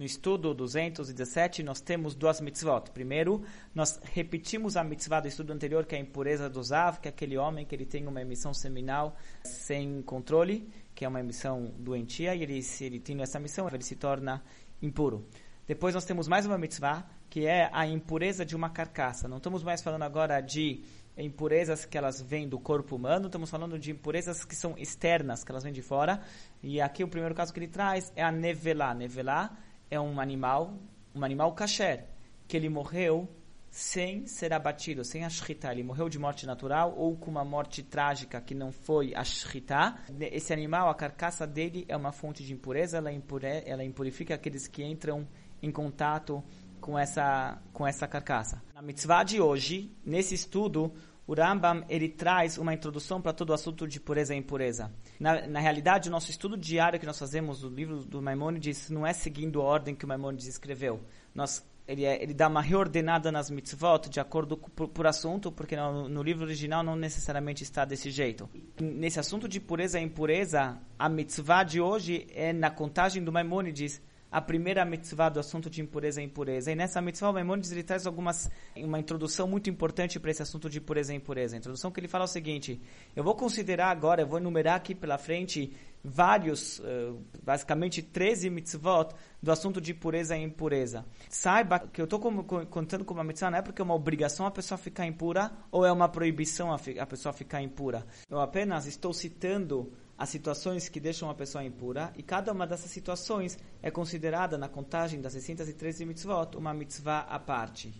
No estudo 217, nós temos duas mitzvot. Primeiro, nós repetimos a mitzvah do estudo anterior, que é a impureza do Zav, que é aquele homem que ele tem uma emissão seminal sem controle, que é uma emissão doentia, e ele, se ele tem essa missão, ele se torna impuro. Depois nós temos mais uma mitzvah, que é a impureza de uma carcaça. Não estamos mais falando agora de impurezas que elas vêm do corpo humano, estamos falando de impurezas que são externas, que elas vêm de fora. E aqui o primeiro caso que ele traz é a nevelá. Nevelá é um animal, um animal kasher, que ele morreu sem ser abatido, sem ashrita. Ele morreu de morte natural ou com uma morte trágica que não foi ashrita. Esse animal, a carcaça dele é uma fonte de impureza, ela, impure, ela impurifica aqueles que entram em contato com essa, com essa carcaça. Na mitzvah de hoje, nesse estudo, o Rambam ele traz uma introdução para todo o assunto de pureza e impureza. Na, na realidade, o nosso estudo diário que nós fazemos do livro do Maimonides não é seguindo a ordem que o Maimonides escreveu. Nós, ele, é, ele dá uma reordenada nas mitzvot de acordo com, por, por assunto, porque no, no, livro original não necessariamente está desse jeito. Nesse assunto de pureza e impureza, a mitzvah de hoje é na contagem do Maimonides a primeira mitzvah do assunto de impureza e impureza. E nessa mitzvah, o Maimonides ele traz algumas, uma introdução muito importante para esse assunto de pureza e impureza. A introdução que ele fala é o seguinte: eu vou considerar agora, eu vou enumerar aqui pela frente vários, uh, basicamente 13 mitzvot do assunto de pureza e impureza. Saiba que eu estou contando como uma mitzvah não é porque é uma obrigação a pessoa ficar impura ou é uma proibição a, a pessoa ficar impura. Eu apenas estou citando as situações que deixam a pessoa impura, e cada uma dessas situações é considerada na contagem das 613 mitzvot uma mitzvah à parte.